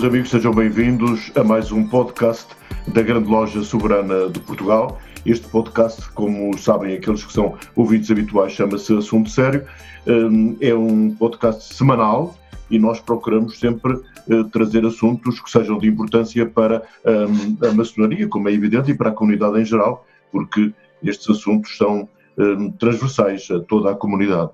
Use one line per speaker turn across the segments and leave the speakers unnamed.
Meus amigos, sejam bem-vindos a mais um podcast da Grande Loja Soberana de Portugal. Este podcast, como sabem aqueles que são ouvintes habituais, chama-se Assunto Sério. Hum, é um podcast semanal e nós procuramos sempre eh, trazer assuntos que sejam de importância para hum, a maçonaria, como é evidente, e para a comunidade em geral, porque estes assuntos são hum, transversais a toda a comunidade.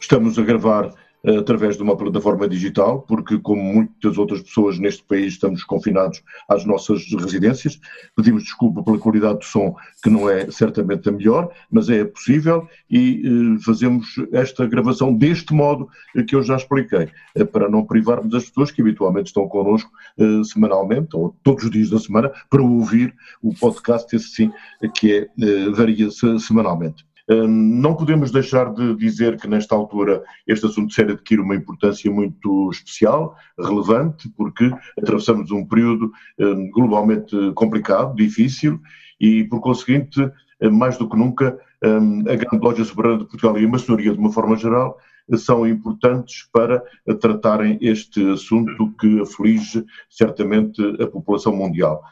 Estamos a gravar através de uma plataforma digital, porque, como muitas outras pessoas neste país, estamos confinados às nossas residências. Pedimos desculpa pela qualidade do som, que não é certamente a melhor, mas é possível e eh, fazemos esta gravação deste modo que eu já expliquei, eh, para não privarmos as pessoas que habitualmente estão connosco eh, semanalmente, ou todos os dias da semana, para ouvir o podcast, esse sim, que é, varia semanalmente. Hum, não podemos deixar de dizer que, nesta altura, este assunto sério adquire uma importância muito especial, relevante, porque atravessamos um período hum, globalmente complicado, difícil, e, por conseguinte, hum, mais do que nunca, a Grande Loja Soberana de Portugal e a maçonaria, de uma forma geral, são importantes para tratarem este assunto que aflige certamente a população mundial.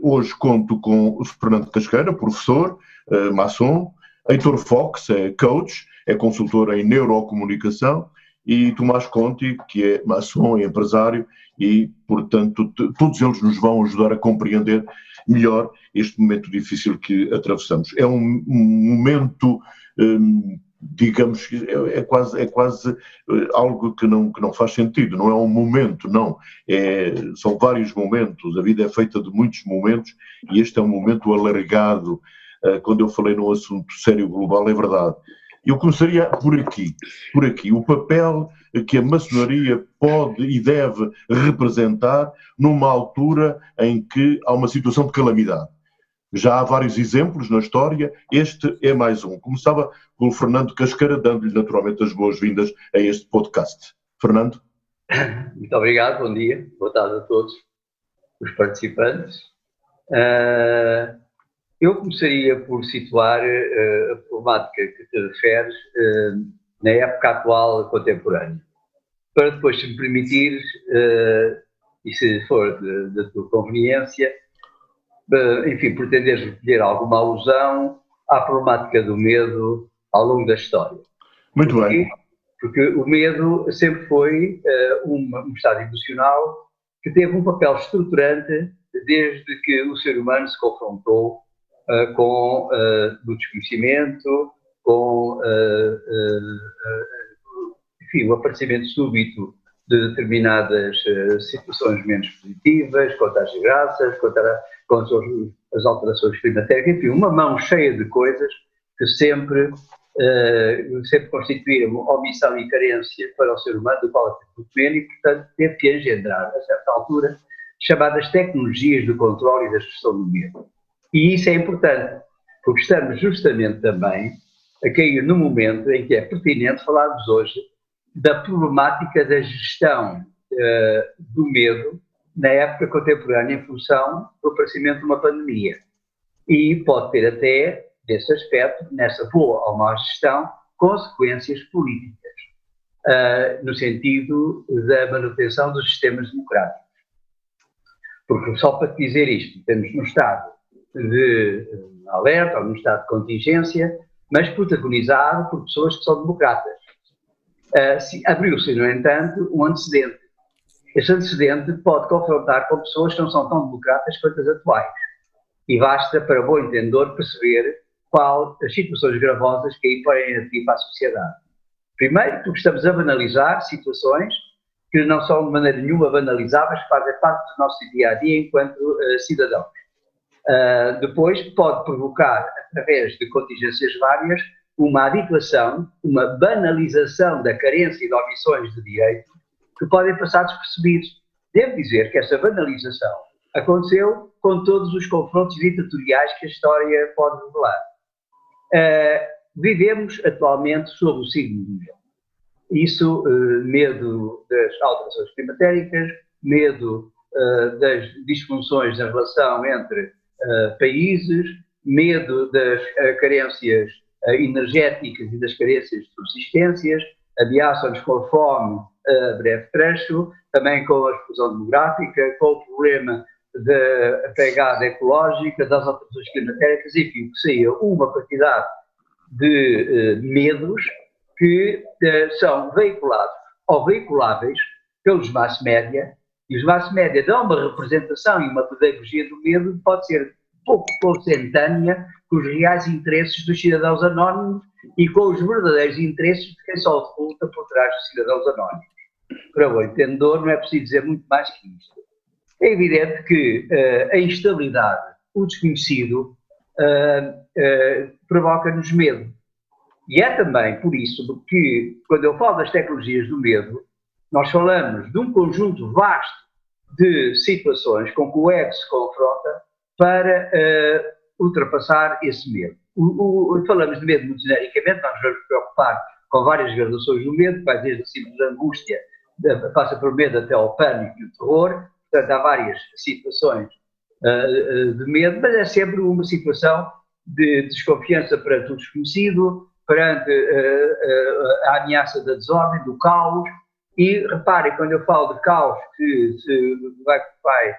Hoje conto com Fernando Casqueira, professor, maçom, Heitor Fox é coach, é consultor em neurocomunicação e Tomás Conti, que é maçom e empresário e, portanto, todos eles nos vão ajudar a compreender melhor este momento difícil que atravessamos. É um, um momento, hum, digamos, é, é, quase, é quase eh, algo que não, que não faz sentido, não é um momento, não. É, são vários momentos, a vida é feita de muitos momentos e este é um momento alargado quando eu falei num assunto sério global, é verdade. Eu começaria por aqui, por aqui, o papel que a maçonaria pode e deve representar numa altura em que há uma situação de calamidade. Já há vários exemplos na história, este é mais um. Começava com o Fernando Casqueira, dando-lhe naturalmente as boas-vindas a este podcast. Fernando?
Muito obrigado, bom dia, boa tarde a todos os participantes. Uh, eu começaria por situar uh, a problemática que te referes uh, na época atual contemporânea, para depois, se me permitires, uh, e se for da tua conveniência, enfim, pretenderes recolher alguma alusão à problemática do medo ao longo da história.
Muito porque, bem.
Porque o medo sempre foi um, um estado emocional que teve um papel estruturante desde que o ser humano se confrontou uh, com uh, do desconhecimento, com enfim, o aparecimento súbito de determinadas situações menos positivas, contra as desgraças, contra, contra as alterações climatéricas, enfim, uma mão cheia de coisas que sempre, sempre constituíram omissão e carência para o ser humano, do qual é comendo, e, portanto, teve que engendrar, a certa altura, chamadas tecnologias do controle e da gestão do medo. E isso é importante, porque estamos justamente também a cair no momento em que é pertinente falarmos hoje da problemática da gestão uh, do medo na época contemporânea em função do aparecimento de uma pandemia. E pode ter até, desse aspecto, nessa boa ou má gestão, consequências políticas, uh, no sentido da manutenção dos sistemas democráticos. Porque, só para dizer isto, temos no Estado de eh, alerta ou num estado de contingência, mas protagonizado por pessoas que são democratas. Uh, Abriu-se, no entanto, um antecedente. Este antecedente pode confrontar com pessoas que não são tão democratas quanto as atuais. E basta, para bom entendedor, perceber qual as situações gravosas que aí podem adquirir para a sociedade. Primeiro, porque estamos a banalizar situações que não são de maneira nenhuma banalizáveis, fazem parte do nosso dia a dia enquanto uh, cidadãos. Uh, depois pode provocar, através de contingências várias, uma habituação, uma banalização da carência e de omissões de direito que podem passar despercebidos. Devo dizer que essa banalização aconteceu com todos os confrontos ditatoriais que a história pode revelar. Uh, vivemos atualmente sob o signo do medo. Isso, uh, medo das alterações climatéricas, medo das disfunções na relação entre países, medo das carências energéticas e das carências de subsistências, ameaçam-nos com a fome a breve trecho, também com a explosão demográfica, com o problema da pegada ecológica, das alterações climatéricas, enfim, que saía uma quantidade de uh, medos que uh, são veiculados ou veiculáveis pelos mass média, e os mass média dão uma representação e uma pedagogia do medo que pode ser pouco consentânea com os reais interesses dos cidadãos anónimos e com os verdadeiros interesses de quem só oculta por trás dos cidadãos anónimos. Para o entendedor não é preciso dizer muito mais que isto. É evidente que uh, a instabilidade, o desconhecido, uh, uh, provoca-nos medo. E é também por isso que, quando eu falo das tecnologias do medo, nós falamos de um conjunto vasto de situações com que o ego se confronta para ultrapassar esse medo. O, o, falamos de medo muito genericamente, nós vamos preocupar com várias graduações do medo, vai desde a simples angústia, passa por medo até ao pânico e o terror, portanto há várias situações uh, de medo, mas é sempre uma situação de desconfiança perante o desconhecido, perante uh, uh, a ameaça da desordem, do caos, e reparem, quando eu falo de caos, que vai, vai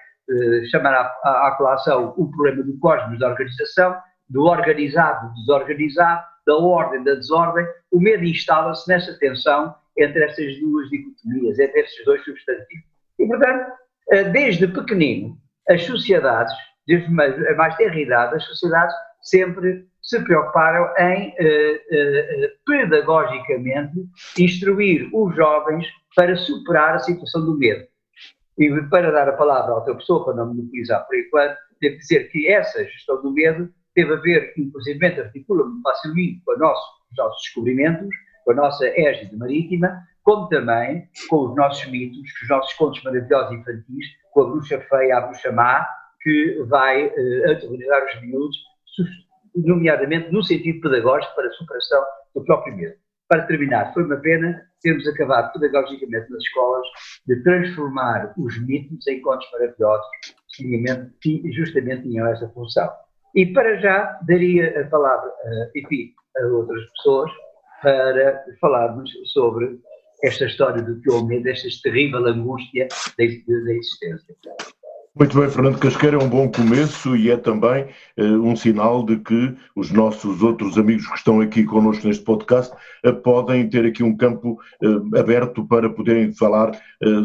chamar à, à colação o problema do cosmos da organização, do organizado, do desorganizado, da ordem, da desordem, o medo instala-se nessa tensão entre essas duas dicotomias, entre esses dois substantivos. E, portanto, eh, desde pequenino, as sociedades, desde a mais tenra idade, as sociedades sempre se preocuparam em, eh, eh, pedagogicamente, instruir os jovens para superar a situação do medo. E para dar a palavra à outra pessoa, para não monopolizar por enquanto, devo dizer que essa gestão do medo teve a ver, inclusive, articula muito facilmente com nosso, os nossos descobrimentos, com a nossa égide marítima, como também com os nossos mitos, com os nossos contos maravilhosos infantis, com a bruxa feia, a bruxa má, que vai uh, aterrorizar os miúdos, nomeadamente no sentido pedagógico para a superação do próprio medo. Para terminar, foi uma pena termos acabado pedagogicamente nas escolas de transformar os mitos em contos maravilhosos que justamente tinham essa função. E para já daria a palavra, uh, enfim, a outras pessoas para falarmos sobre esta história do o medo, esta terrível angústia da existência.
Muito bem, Fernando Casqueira, é um bom começo e é também uh, um sinal de que os nossos outros amigos que estão aqui connosco neste podcast uh, podem ter aqui um campo uh, aberto para poderem falar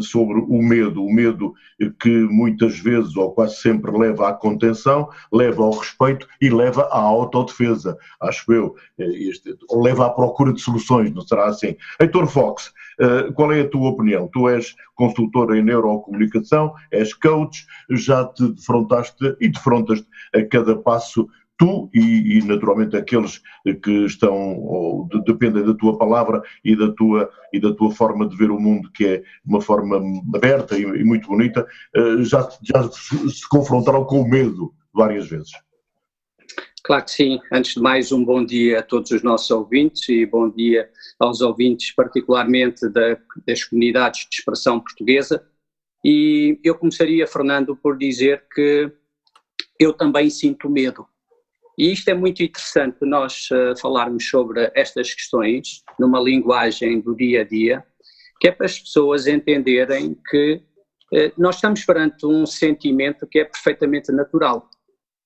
sobre o medo. O medo que muitas vezes, ou quase sempre, leva à contenção, leva ao respeito e leva à autodefesa, acho eu. Este, ou leva à procura de soluções, não será assim? Heitor Fox, qual é a tua opinião? Tu és consultor em neurocomunicação, és coach, já te defrontaste e defrontas-te a cada passo tu e, e, naturalmente aqueles que estão ou de, dependem da tua palavra e da tua e da tua forma de ver o mundo que é uma forma aberta e, e muito bonita eh, já já se, confrontaram com o medo várias vezes
Claro que sim. Antes de mais, um bom dia a todos os nossos ouvintes e bom dia aos ouvintes, particularmente da, das comunidades de expressão portuguesa. E eu começaria, Fernando, por dizer que eu também sinto medo. E isto é muito interessante nós uh, falarmos sobre estas questões numa linguagem do dia a dia, que é para as pessoas entenderem que uh, nós estamos perante um sentimento que é perfeitamente natural.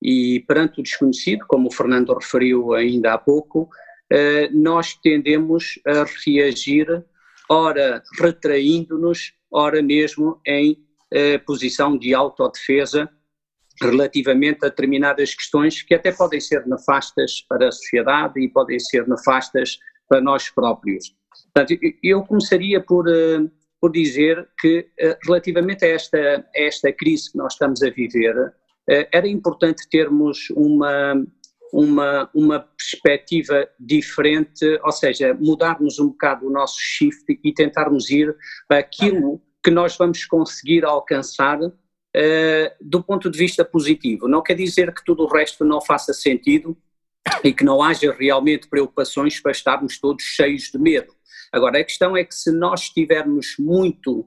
E perante o desconhecido, como o Fernando referiu ainda há pouco, uh, nós tendemos a reagir, ora retraindo-nos, ora mesmo em eh, posição de autodefesa relativamente a determinadas questões que até podem ser nefastas para a sociedade e podem ser nefastas para nós próprios. Portanto, eu começaria por, por dizer que, relativamente a esta, a esta crise que nós estamos a viver, era importante termos uma, uma, uma perspectiva diferente, ou seja, mudarmos um bocado o nosso shift e tentarmos ir para aquilo que nós vamos conseguir alcançar uh, do ponto de vista positivo. Não quer dizer que tudo o resto não faça sentido e que não haja realmente preocupações para estarmos todos cheios de medo. Agora, a questão é que se nós estivermos muito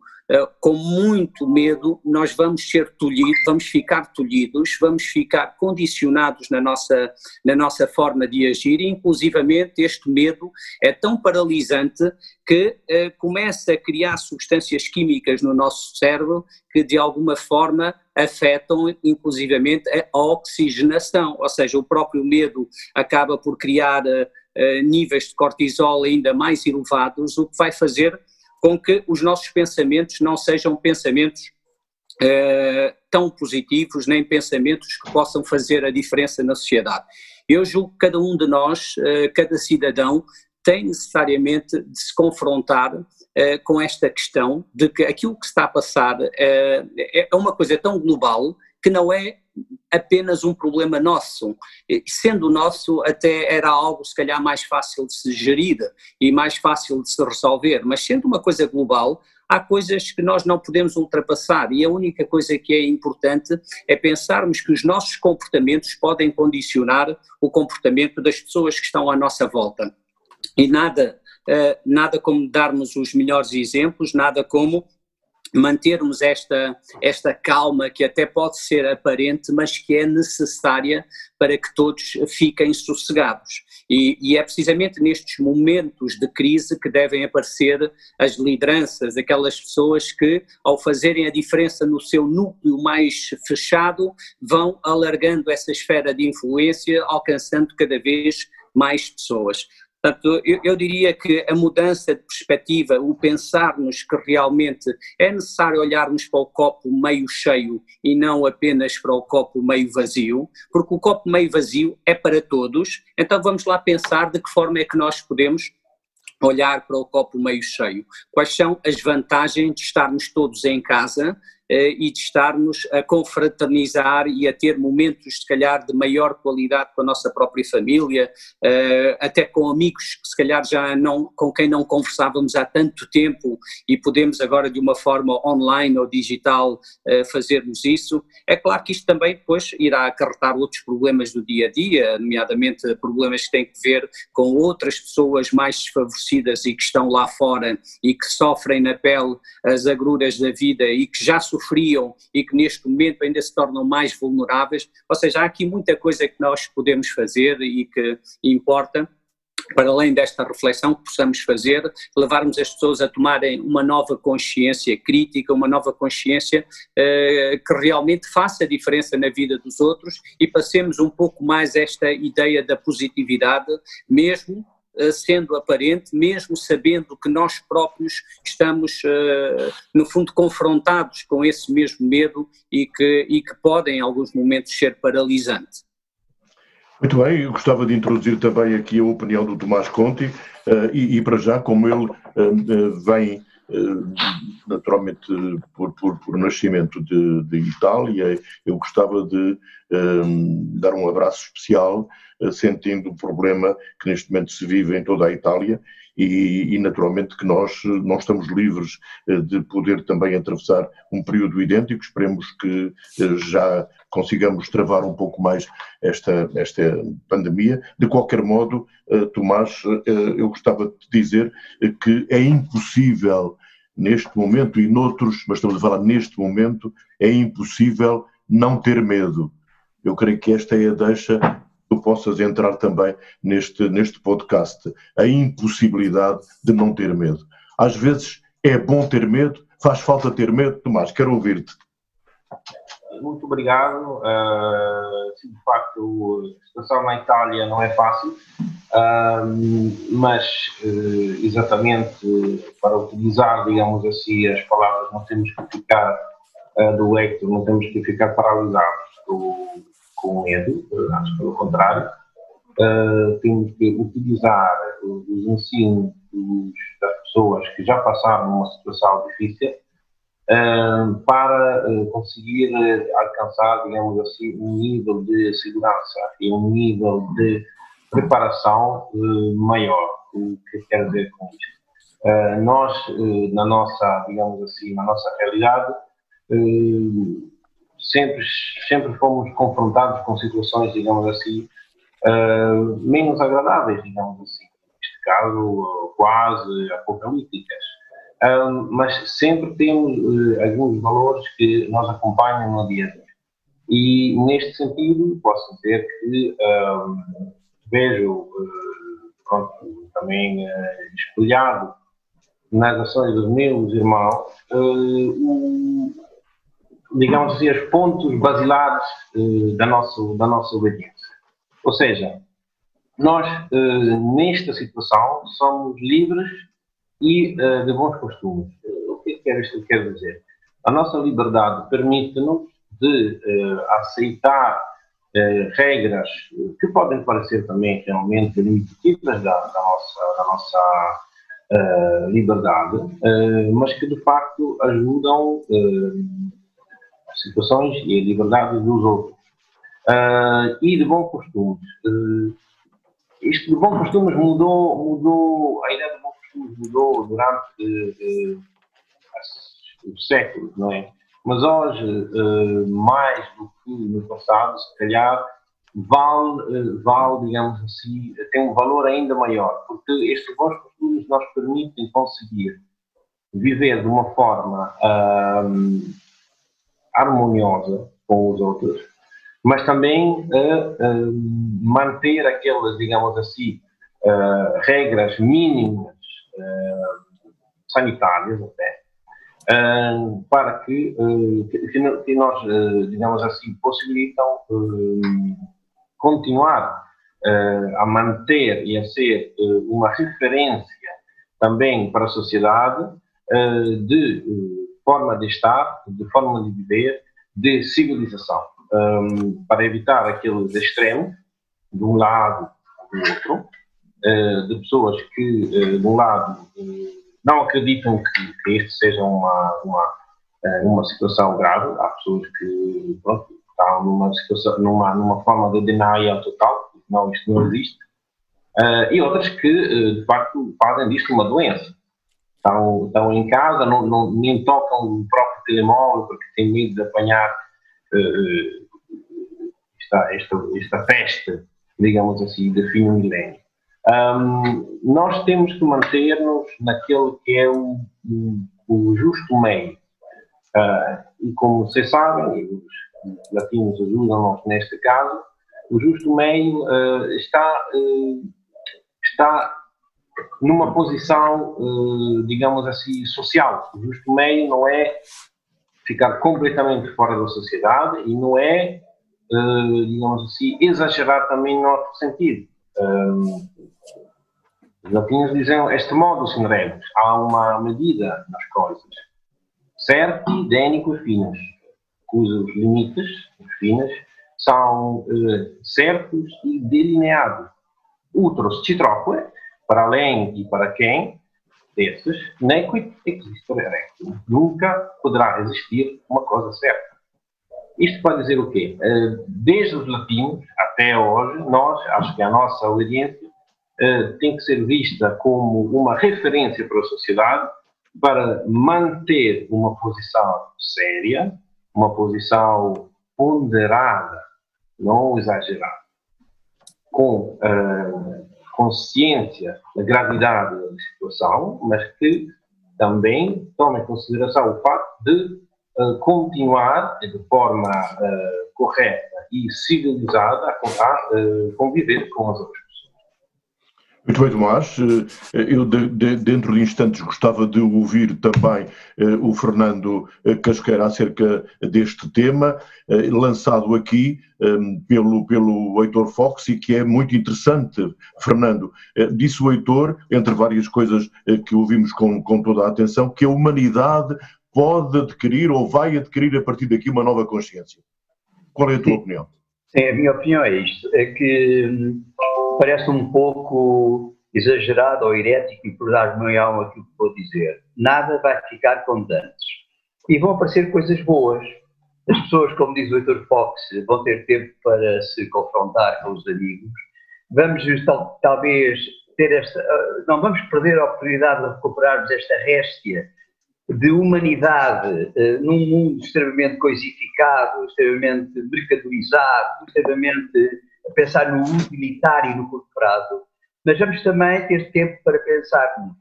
com muito medo, nós vamos ser tolhidos, vamos ficar tolhidos, vamos ficar condicionados na nossa, na nossa forma de agir. E, inclusivamente, este medo é tão paralisante que uh, começa a criar substâncias químicas no nosso cérebro que, de alguma forma, afetam, inclusivamente, a oxigenação, ou seja, o próprio medo acaba por criar uh, níveis de cortisol ainda mais elevados, o que vai fazer com que os nossos pensamentos não sejam pensamentos uh, tão positivos, nem pensamentos que possam fazer a diferença na sociedade. Eu julgo que cada um de nós, uh, cada cidadão, tem necessariamente de se confrontar uh, com esta questão de que aquilo que está a passar é uma coisa tão global que não é apenas um problema nosso. Sendo nosso, até era algo se calhar mais fácil de se gerir e mais fácil de se resolver, mas sendo uma coisa global, há coisas que nós não podemos ultrapassar e a única coisa que é importante é pensarmos que os nossos comportamentos podem condicionar o comportamento das pessoas que estão à nossa volta. E nada, eh, nada como darmos os melhores exemplos, nada como mantermos esta, esta calma que até pode ser aparente, mas que é necessária para que todos fiquem sossegados. E, e, é precisamente nestes momentos de crise que devem aparecer as lideranças, aquelas pessoas que, ao fazerem a diferença no seu núcleo mais fechado, vão alargando essa esfera de influência, alcançando cada vez mais pessoas. Portanto, eu, eu, diria que a mudança de perspectiva, o pensarmos que realmente é necessário olharmos para o copo meio cheio e não apenas para o copo meio vazio, porque o copo meio vazio é para todos, então vamos lá pensar de que forma é que nós podemos olhar para o copo meio cheio. Quais são as vantagens de estarmos todos em casa e de estarmos a confraternizar e a ter momentos, se calhar, de maior qualidade com a nossa própria família, eh, até com amigos que se calhar já não, com quem não conversávamos há tanto tempo e podemos agora de uma forma online ou digital eh, fazermos isso. É claro que isto também depois irá acarretar outros problemas do dia a dia, nomeadamente problemas que têm que ver com outras pessoas mais desfavorecidas e que estão lá fora e que sofrem na pele as agruras da vida e que já sofriam e que neste momento ainda se tornam mais vulneráveis. Ou seja, há aqui muita coisa que nós podemos fazer e que importa para além desta reflexão que possamos fazer, levarmos as pessoas a tomarem uma nova consciência crítica, uma nova consciência eh, que realmente faça diferença na vida dos outros e passemos um pouco mais esta ideia da positividade, mesmo sendo aparente, mesmo sabendo que nós próprios estamos, eh, no fundo, confrontados com esse mesmo medo e que, e que podem, em alguns momentos, ser paralisante.
Muito bem, eu gostava de introduzir também aqui a opinião do Tomás Conti eh, e, e para já, como ele vem naturalmente por, por, por nascimento de, de, Itália, eu gostava de um, dar um abraço especial eh, sentindo o problema que neste momento se vive em toda a Itália e, e, naturalmente que nós não estamos livres eh, de poder também atravessar um período idêntico. Esperemos que eh, já consigamos travar um pouco mais esta, esta pandemia. De qualquer modo, Tomás, eu gostava de dizer que é impossível neste momento e noutros, mas estamos a falar neste momento, é impossível não ter medo. Eu creio que esta é a deixa tu possas entrar também neste, neste podcast. A impossibilidade de não ter medo. Às vezes é bom ter medo, faz falta ter medo. Tomás, quero ouvir-te.
Muito obrigado. Uh, sim, de facto, a situação na Itália não é fácil, uh, mas uh, exatamente para utilizar, digamos assim, as palavras, não temos que ficar do Hector, não temos que ficar paralisados com medo, acho pelo contrário. Uh, temos que utilizar os ensinos das pessoas que já passaram uma situação difícil para conseguir alcançar, digamos assim, um nível de segurança e um nível de preparação maior. O que quero dizer com isto? Uh, nós, uh, na nossa, digamos assim, na nossa realidade, uh, sempre, sempre fomos confrontados com situações, digamos assim, menos agradáveis, digamos assim, neste caso, quase apocalípticas. mas sempre temos alguns valores que nos acompanham no dia a dia. E, neste sentido, posso dizer que vejo, pronto, também espelhado nas ações dos meus irmãos, uh, digamos assim, os pontos basilares uh, da, nossa, da nossa obediência. Ou seja, nós, uh, nesta situação, somos livres e de bons costumes. o que é que isto quer dizer? A nossa liberdade permite-nos de aceitar regras que podem parecer também realmente limitativas da, da nossa, da nossa liberdade, mas que de facto ajudam situações e a liberdade dos outros. e de bom costumes. isto de bom costumes mudou, mudou, a ideia de bom costumes mudou durante os séculos, não é? Mas hoje, mais do que no passado, se calhar, vale, eh, vale, digamos assim, tem um valor ainda maior, porque estes bons costumes nos permitem conseguir viver de uma forma hum, harmoniosa com os outros, mas também uh, manter aquelas, digamos assim, uh, regras mínimas sanitárias até, para que, que, nós, digamos assim, possibilitam continuar a manter e a ser uma referência também para a sociedade de forma de estar, de forma de viver, de civilização, um, para evitar aqueles extremos, de um lado ou do outro, de pessoas que, de um lado, não acreditam que, que este seja uma, uma, uma situação grave. Há pessoas que pronto, estão numa situação, numa, numa forma de denial total, não, isto não existe, uh, e outras que, uh, de facto, fazem disto uma doença. Estão, estão em casa, não, não, nem tocam o próprio telemóvel porque têm medo de apanhar uh, esta, esta, esta peste, digamos assim, de fim do milénio. Um, nós temos que manter-nos naquele que é o, o, justo meio. Uh, e como vocês sabem, os latinos ajudam-nos neste caso, o justo meio uh, está, uh, está numa posição, uh, digamos assim, social. O justo meio não é ficar completamente fora da sociedade e não é, digamos assim, exagerar também no outro sentido. os latinos dizem este modo, senhores, há uma medida nas coisas, certo, idênico e finas cujos limites, os fines, são eh, certos e delineados. Outros citroque, para além e para quem desses, existere rectum. Nunca poderá existir uma coisa certa. Isto pode dizer o quê? Eh, desde os latinos até hoje, nós, acho que a nossa audiência eh, tem que ser vista como uma referência para a sociedade para manter uma posição séria, uma posição ponderada, não exagerada, com uh, consciência da gravidade da situação, mas que também tome em consideração o facto de uh, continuar de forma uh, correta e civilizada a conviver com as outras
muito bem, Tomás. Eh, eu, de, de, dentro de instantes, gostava de ouvir também eh, o Fernando eh, Casqueira acerca deste tema, lançado aqui pelo, pelo Heitor Fox e que é muito interessante. Fernando, disse o Heitor, entre várias coisas que ouvimos com, com toda a atenção, que a humanidade pode adquirir ou vai adquirir a partir daqui uma nova consciência. Qual é a tua
Sim.
opinião?
Sim, a minha opinião é isto: é que hum, parece um pouco exagerado ou herético e alma aquilo que vou dizer. Nada vai ficar como antes. E vão aparecer coisas boas. As pessoas, como diz o Heitor Fox, vão ter tempo para se confrontar com os amigos. Vamos tal, talvez ter esta. Ah, não vamos perder a oportunidade de recuperarmos esta réstia de humanidade uh, num mundo extremamente coisificado, extremamente mercadorizado, extremamente pensar no utilitário e no curto prazo, mas vamos também ter tempo para pensarmos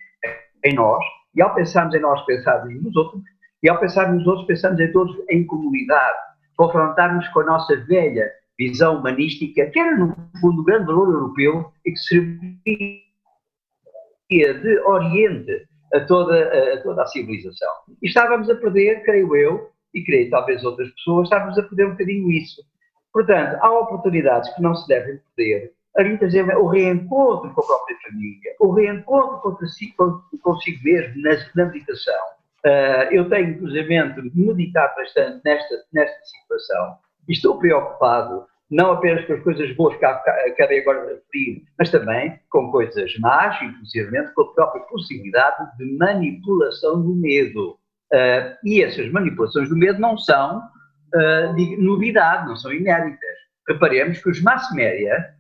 em nós, e ao pensarmos em nós, pensarmos nos outros, e ao pensarmos nos outros, pensamos em todos em comunidade, confrontarmos com a nossa velha visão humanística, que era, no fundo, o grande valor europeu e que servia de oriente a toda, a toda a civilização. E estávamos a perder, creio eu, e creio talvez outras pessoas, estávamos a perder um bocadinho isso. Portanto, há oportunidades que não se devem perder. Ali, por exemplo, o reencontro com a própria família, o reencontro consigo, consigo mesmo na, meditação. Uh, eu tenho, inclusive, meditado bastante nesta, nesta situação estou preocupado não apenas com as coisas boas que acabei agora de referir, mas também com coisas más, inclusive com a própria possibilidade de manipulação do medo. Uh, e essas manipulações do medo não são uh, de novidade, não são inéditas. Reparemos que os mass média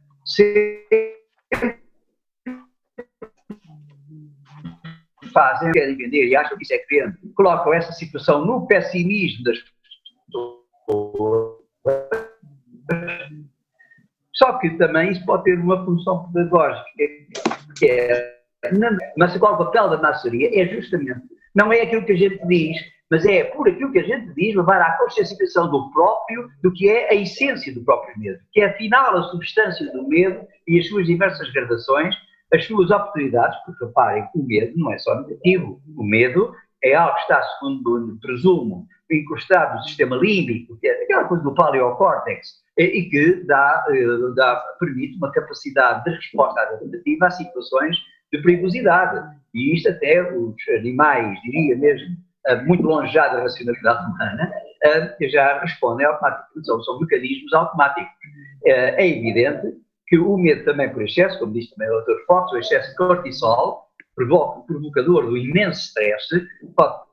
fazem, querem vender e acham que isso é que vende, colocam essa situação no pessimismo das pessoas só que também isso pode ter uma função pedagógica, que é, mas qual o papel da maçonaria é justamente, não é aquilo que a gente diz, mas é por aquilo que a gente diz levar à conscienciação do próprio, do que é a essência do próprio medo, que é afinal a substância do medo e as suas diversas gradações, as suas oportunidades, porque reparem, o medo não é só negativo, o medo é algo que está, segundo presumo, encostado no sistema límbico, que é aquela coisa do paleocórtex, e que dá, eh, dá, permite uma capacidade de resposta adaptativa a situações de perigosidade. E isto até os animais, diria mesmo, eh, muito longe já da racionalidade humana, já respondem automaticamente, são, são mecanismos automáticos. É evidente que o medo também por excesso, como diz também o Dr. Fox, o excesso de cortisol, provocador do imenso stress, pode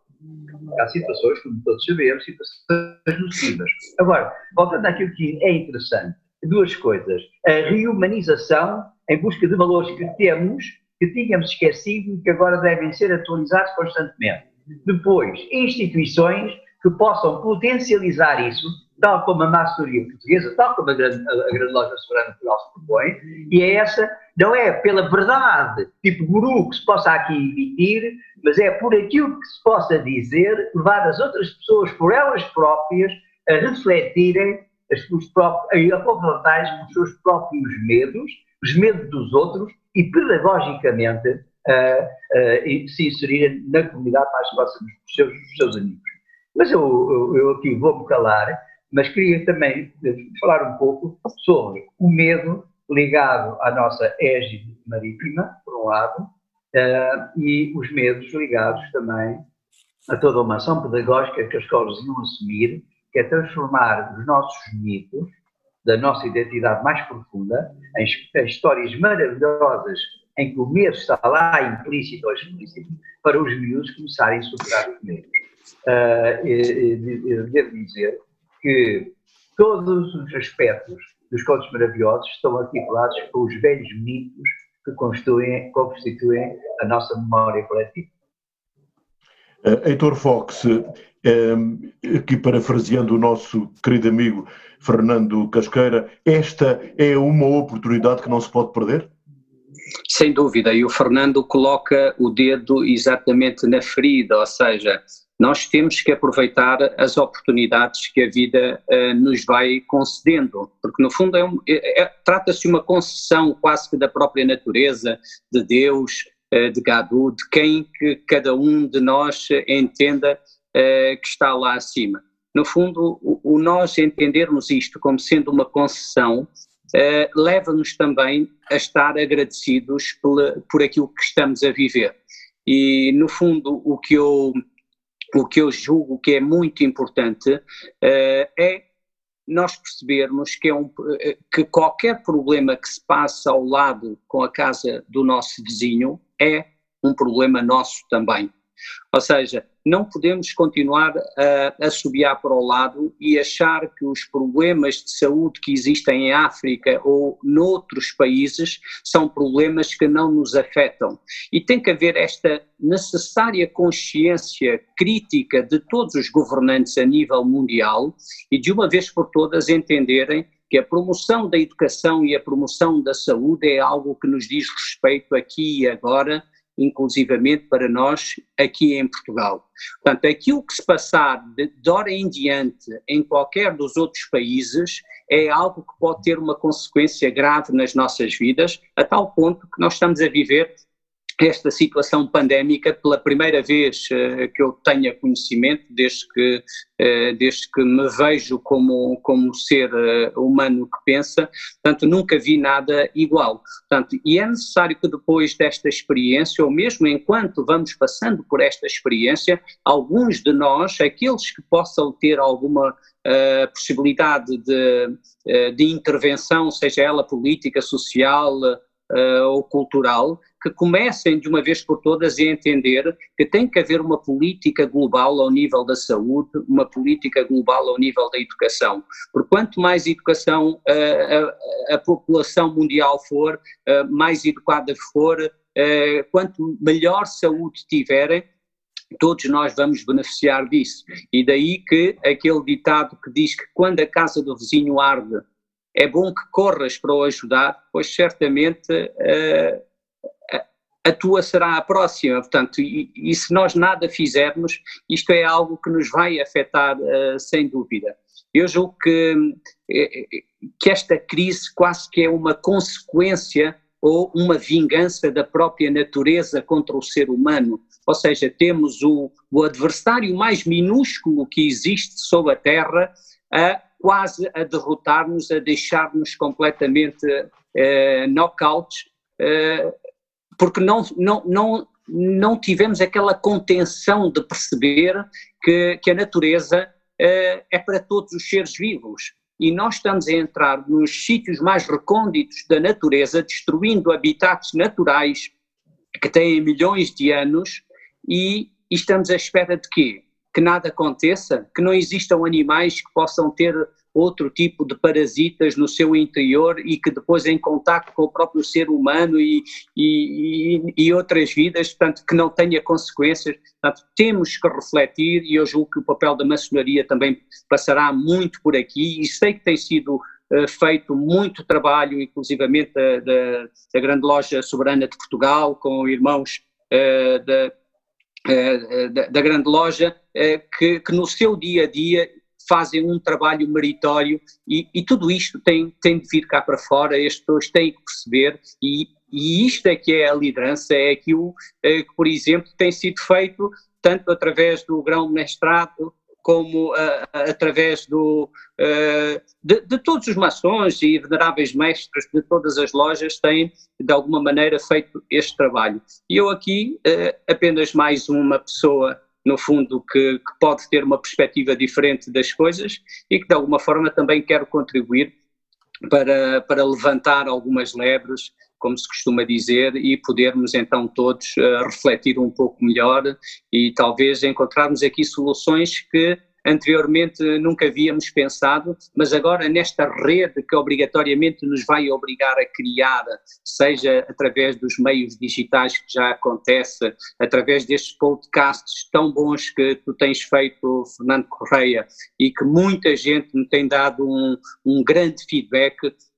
Há situações, como todos sabemos, situações nocivas. Agora, voltando àquilo que é interessante, duas coisas. A reumanização em busca de valores que temos, que tínhamos esquecido e que agora devem ser atualizados constantemente. Depois, instituições que possam potencializar isso, tal como a maçonaria portuguesa, tal como a grande, a grande loja soberana Portugal se propõe, e é essa, não é pela verdade, tipo guru, que se possa aqui emitir, mas é por aquilo que se possa dizer, levar as outras pessoas por elas próprias a refletirem próprias, a confrontarem os seus próprios medos, os medos dos outros, e pedagogicamente uh, se inserirem na comunidade mais próxima dos seus, dos seus amigos. Mas eu, eu, eu aqui vou-me calar, mas queria também falar um pouco sobre o medo ligado à nossa égide marítima, por um lado, uh, e os medos ligados também a toda uma ação pedagógica que as escolas iam assumir, que é transformar os nossos mitos, da nossa identidade mais profunda, em, em histórias maravilhosas em que o medo está lá implícito ou explícito, para os miúdos começarem a superar os medos. Uh, devo dizer que todos os aspectos dos contos maravilhosos estão articulados com os velhos mitos que constituem, constituem a nossa memória coletiva.
Uh, Heitor Fox, uh, aqui parafraseando o nosso querido amigo Fernando Casqueira, esta é uma oportunidade que não se pode perder?
Sem dúvida, e o Fernando coloca o dedo exatamente na ferida, ou seja, nós temos que aproveitar as oportunidades que a vida uh, nos vai concedendo, porque no fundo é um, é, é, trata-se de uma concessão quase que da própria natureza, de Deus, uh, de Gadu, de quem que cada um de nós entenda uh, que está lá acima. No fundo, o, o, nós entendermos isto como sendo uma concessão leva-nos também a estar agradecidos por, por aquilo que estamos a viver. E, no fundo, o que eu o que eu julgo que é muito importante uh, é nós percebermos que, é um, que qualquer problema que se passa ao lado com a casa do nosso vizinho é um problema nosso também. Ou seja, não podemos continuar a, a subiar para o lado e achar que os problemas de saúde que existem em África ou noutros países são problemas que não nos afetam. E tem que haver esta necessária consciência crítica de todos os governantes a nível mundial e de uma vez por todas entenderem que a promoção da educação e a promoção da saúde é algo que nos diz respeito aqui e agora inclusivamente para nós aqui em Portugal. Portanto, aquilo que se passar de, de hora em diante em qualquer dos outros países é algo que pode ter uma consequência grave nas nossas vidas, a tal ponto que nós estamos a viver esta situação pandémica pela primeira vez uh, que eu tenha conhecimento, desde que, uh, desde que me vejo como, como ser uh, humano que pensa, portanto nunca vi nada igual. Portanto, e é necessário que depois desta experiência, ou mesmo enquanto vamos passando por esta experiência, alguns de nós, aqueles que possam ter alguma possibilidade de, de intervenção, seja ela política, social, ou cultural, que comecem de uma vez por todas a entender que tem que haver uma política global ao nível da saúde, uma política global ao nível da educação. Por quanto mais educação uh, a, a, população mundial for, uh, mais educada for, quanto melhor saúde tiverem, todos nós vamos beneficiar disso. E daí que aquele ditado que diz que quando a casa do vizinho arde, é bom que corras para o ajudar, pois certamente uh, a tua será a próxima. Portanto, e, e, se nós nada fizermos, isto é algo que nos vai afetar uh, sem dúvida. Eu julgo que, eh, que esta crise quase que é uma consequência ou uma vingança da própria natureza contra o ser humano. Ou seja, temos o, o adversário mais minúsculo que existe sobre a Terra a quase a derrotar-nos, a deixar-nos completamente uh, knockouts, uh, porque não, não, não, não tivemos aquela contenção de perceber que, que a natureza uh, é para todos os seres vivos. E nós estamos a entrar nos sítios mais recônditos da natureza, destruindo habitats naturais que têm milhões de anos, e, e estamos à espera de quê? que nada aconteça, que não existam animais que possam ter outro tipo de parasitas no seu interior e que depois em contato com o próprio ser humano e, e, e, outras vidas, portanto, que não tenha consequências. Portanto, temos que refletir e eu julgo que o papel da maçonaria também passará muito por aqui e sei que tem sido uh, feito muito trabalho, inclusivamente da, da, da, Grande Loja Soberana de Portugal, com irmãos uh, da, eh, da, da, grande loja, eh, que, que, no seu dia a dia fazem um trabalho meritório e, e, tudo isto tem, tem de vir cá para fora, as pessoas têm que perceber e, e isto é que é a liderança, é aquilo eh, que, por exemplo, tem sido feito tanto através do grão-mestrado como através do, de, de, todos os maçons e veneráveis mestres de todas as lojas têm, de alguma maneira, feito este trabalho. E eu aqui, uh, apenas mais uma pessoa, no fundo, que, que, pode ter uma perspectiva diferente das coisas e que, de alguma forma, também quero contribuir para, para levantar algumas lebres como se costuma dizer, e podermos então todos uh, refletir um pouco melhor e talvez encontrarmos aqui soluções que anteriormente nunca havíamos pensado, mas agora nesta rede que obrigatoriamente nos vai obrigar a criar, seja através dos meios digitais que já acontece, através destes podcasts tão bons que tu tens feito, Fernando Correia, e que muita gente me tem dado um, um grande feedback,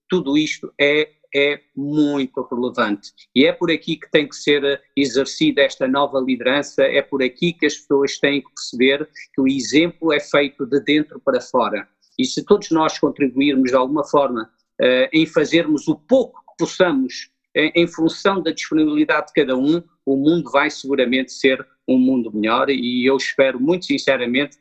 tudo isto é é muito relevante. E é por aqui que tem que ser exercida esta nova liderança, é por aqui que as pessoas têm que perceber que o exemplo é feito de dentro para fora. E se todos nós contribuirmos de alguma forma uh, em fazermos o pouco que possamos em, em função da disponibilidade de cada um, o mundo vai seguramente ser um mundo melhor e eu espero muito sinceramente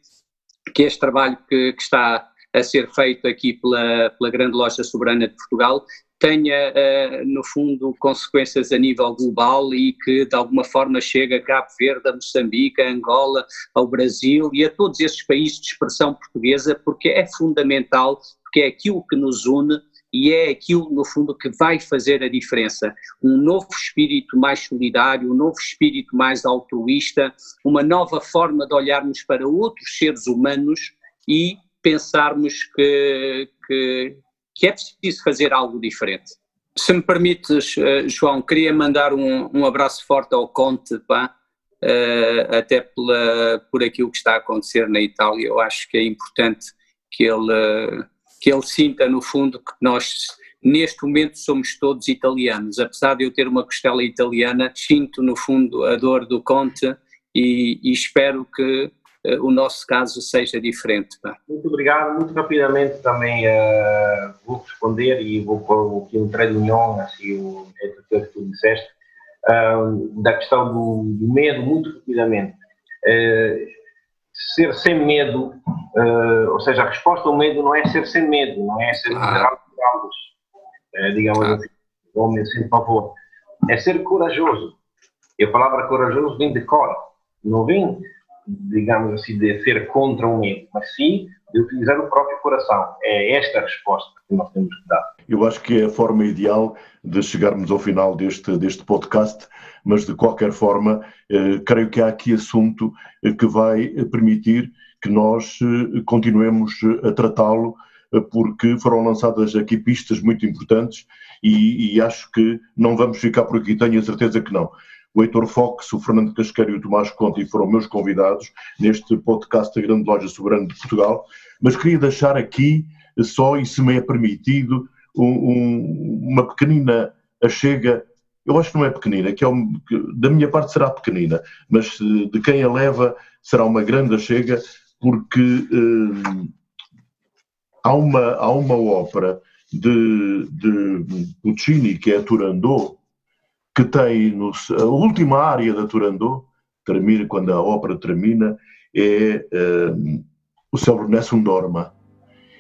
que este trabalho que, que está a ser feito aqui pela, pela Grande Loja Soberana de Portugal tenha, uh, no fundo, consequências a nível global e que, de alguma forma, chegue a Cabo Verde, a Moçambique, a Angola, ao Brasil e a todos esses países de expressão portuguesa, porque é fundamental porque é aquilo que nos une e é aquilo, no fundo, que vai fazer a diferença. Um novo espírito mais solidário, um novo espírito mais altruísta, uma nova forma de olharmos para outros seres humanos e pensarmos que, que, que é preciso fazer algo diferente. Se me permites, eh, João, queria mandar um, um abraço forte ao Conte, pá, uh, até pela, por aquilo que está a acontecer na Itália. Eu acho que é importante que ele, que ele sinta, no fundo, que nós neste momento somos todos italianos. Apesar de eu ter uma costela italiana, sinto no fundo a dor do Conte e, e espero que o nosso caso seja diferente.
Muito obrigado. Muito rapidamente também uh, vou responder e vou pôr aqui um trade union, assim, o, é o que tu disseste, uh, da questão do, do, medo, muito rapidamente. ser sem medo, ou seja, a resposta ao medo não é ser sem medo, não é ser ah. digamos ah. assim, homem sem pavor. É ser corajoso. E a palavra corajoso vem de cor, não vem digamos assim, de ser contra o medo, mas sim de utilizar o próprio coração. É esta a resposta que nós temos que dar.
Eu acho que é a forma ideal de chegarmos ao final deste, deste podcast, mas de qualquer forma, eh, creio que há aqui assunto eh, que vai permitir que nós eh, continuemos eh, a tratá-lo, eh, porque foram lançadas aqui pistas muito importantes e, e acho que não vamos ficar por aqui, tenho a certeza que não o Heitor Fox, o Fernando Casqueiro e o Tomás Conte foram meus convidados neste podcast da Grande Loja Soberana de Portugal, mas queria deixar aqui só, e se me é permitido, um, um, uma pequenina achega, eu acho que não é pequenina, que, é um, que da minha parte será pequenina, mas de quem a leva será uma grande achega, porque hum, há, uma, há uma ópera de, de Puccini, que é Turandot, que tem no, a última área da Turandot, termina, quando a ópera termina, é uh, o célebre Nessun Dorma.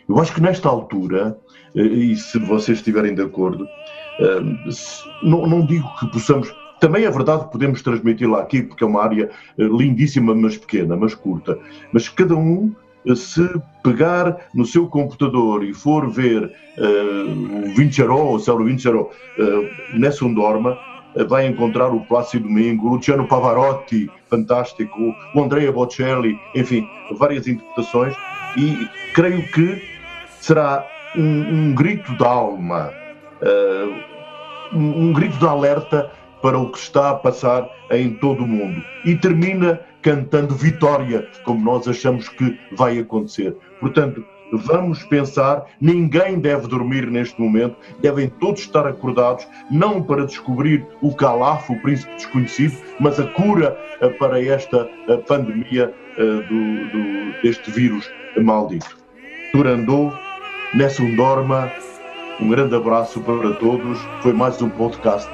Eu acho que nesta altura, uh, e se vocês estiverem de acordo, uh, se, não, não, digo que possamos. Também é verdade que podemos transmiti-la aqui, porque é uma área lindíssima, mas pequena, mas curta. Mas cada um se pegar no seu computador e for ver uh, o Vincerò, o Céu Vincerò, uh, Nessun Dorma, vai encontrar o Plácido Domingo, Luciano Pavarotti, fantástico, o Andrea Bocelli, enfim, várias interpretações, e creio que será um, um grito de alma, uh, um, um grito de alerta para o que está a passar em todo o mundo. E termina cantando vitória, como nós achamos que vai acontecer. Portanto, vamos pensar, ninguém deve dormir neste momento, devem todos estar acordados, não para descobrir o calafo, o príncipe desconhecido, mas a cura eh, para esta eh, pandemia eh, do, do, deste vírus maldito. Turandou, Nessun Dorma, um grande abraço para todos. Foi mais um podcast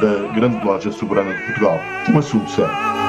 da Grande Loja Soberana de Portugal. Um assunto sério.